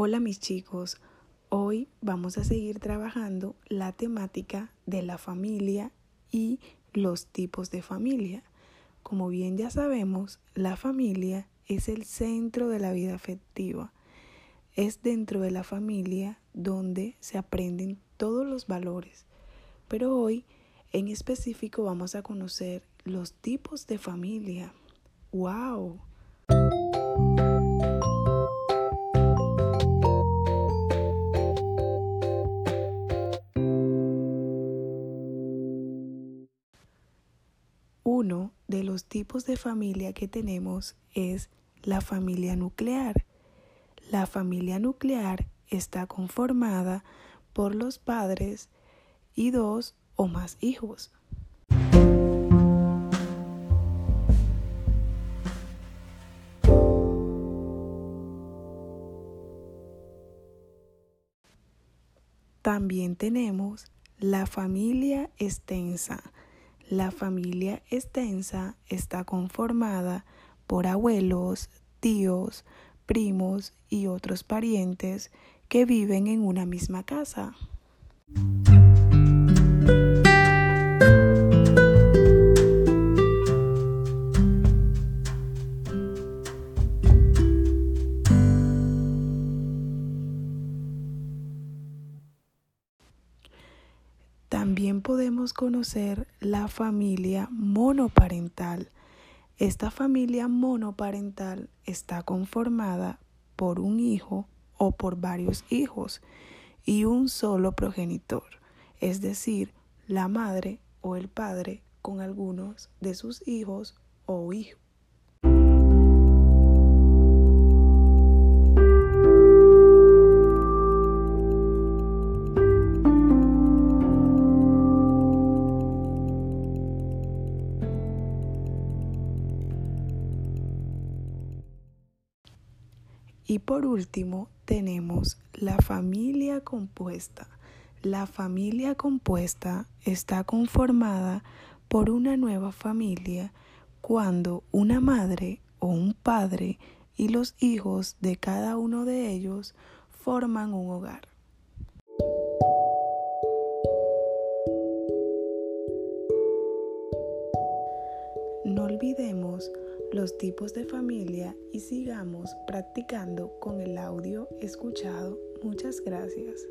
Hola mis chicos, hoy vamos a seguir trabajando la temática de la familia y los tipos de familia. Como bien ya sabemos, la familia es el centro de la vida afectiva. Es dentro de la familia donde se aprenden todos los valores. Pero hoy en específico vamos a conocer los tipos de familia. ¡Wow! Uno de los tipos de familia que tenemos es la familia nuclear. La familia nuclear está conformada por los padres y dos o más hijos. También tenemos la familia extensa. La familia extensa está conformada por abuelos, tíos, primos y otros parientes que viven en una misma casa. También podemos conocer la familia monoparental. Esta familia monoparental está conformada por un hijo o por varios hijos y un solo progenitor, es decir, la madre o el padre con algunos de sus hijos o hijos. Y por último tenemos la familia compuesta. La familia compuesta está conformada por una nueva familia cuando una madre o un padre y los hijos de cada uno de ellos forman un hogar. No olvidemos los tipos de familia y sigamos practicando con el audio escuchado. Muchas gracias.